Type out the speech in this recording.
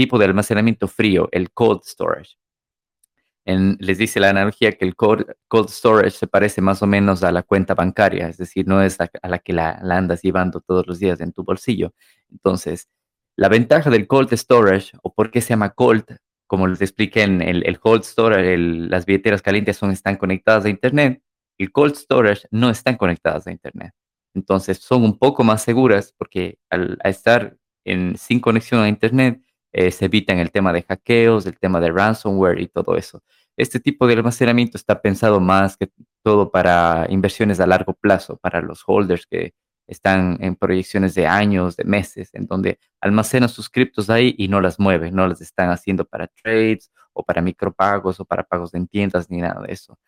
tipo de almacenamiento frío, el cold storage. les dice la analogía que el cold, storage se parece más o menos a la cuenta bancaria, es decir, no es a la que la, andas llevando todos los días en tu bolsillo. Entonces, la ventaja del cold storage, o por qué se llama cold, como les expliqué en el, cold storage, las billeteras calientes son, están conectadas a Internet, el cold storage no están conectadas a Internet. Entonces, son un poco más seguras porque al, estar sin conexión a Internet, eh, se evitan el tema de hackeos, el tema de ransomware y todo eso. Este tipo de almacenamiento está pensado más que todo para inversiones a largo plazo, para los holders que están en proyecciones de años, de meses, en donde almacenan sus criptos ahí y no las mueven, no las están haciendo para trades o para micropagos o para pagos en tiendas ni nada de eso.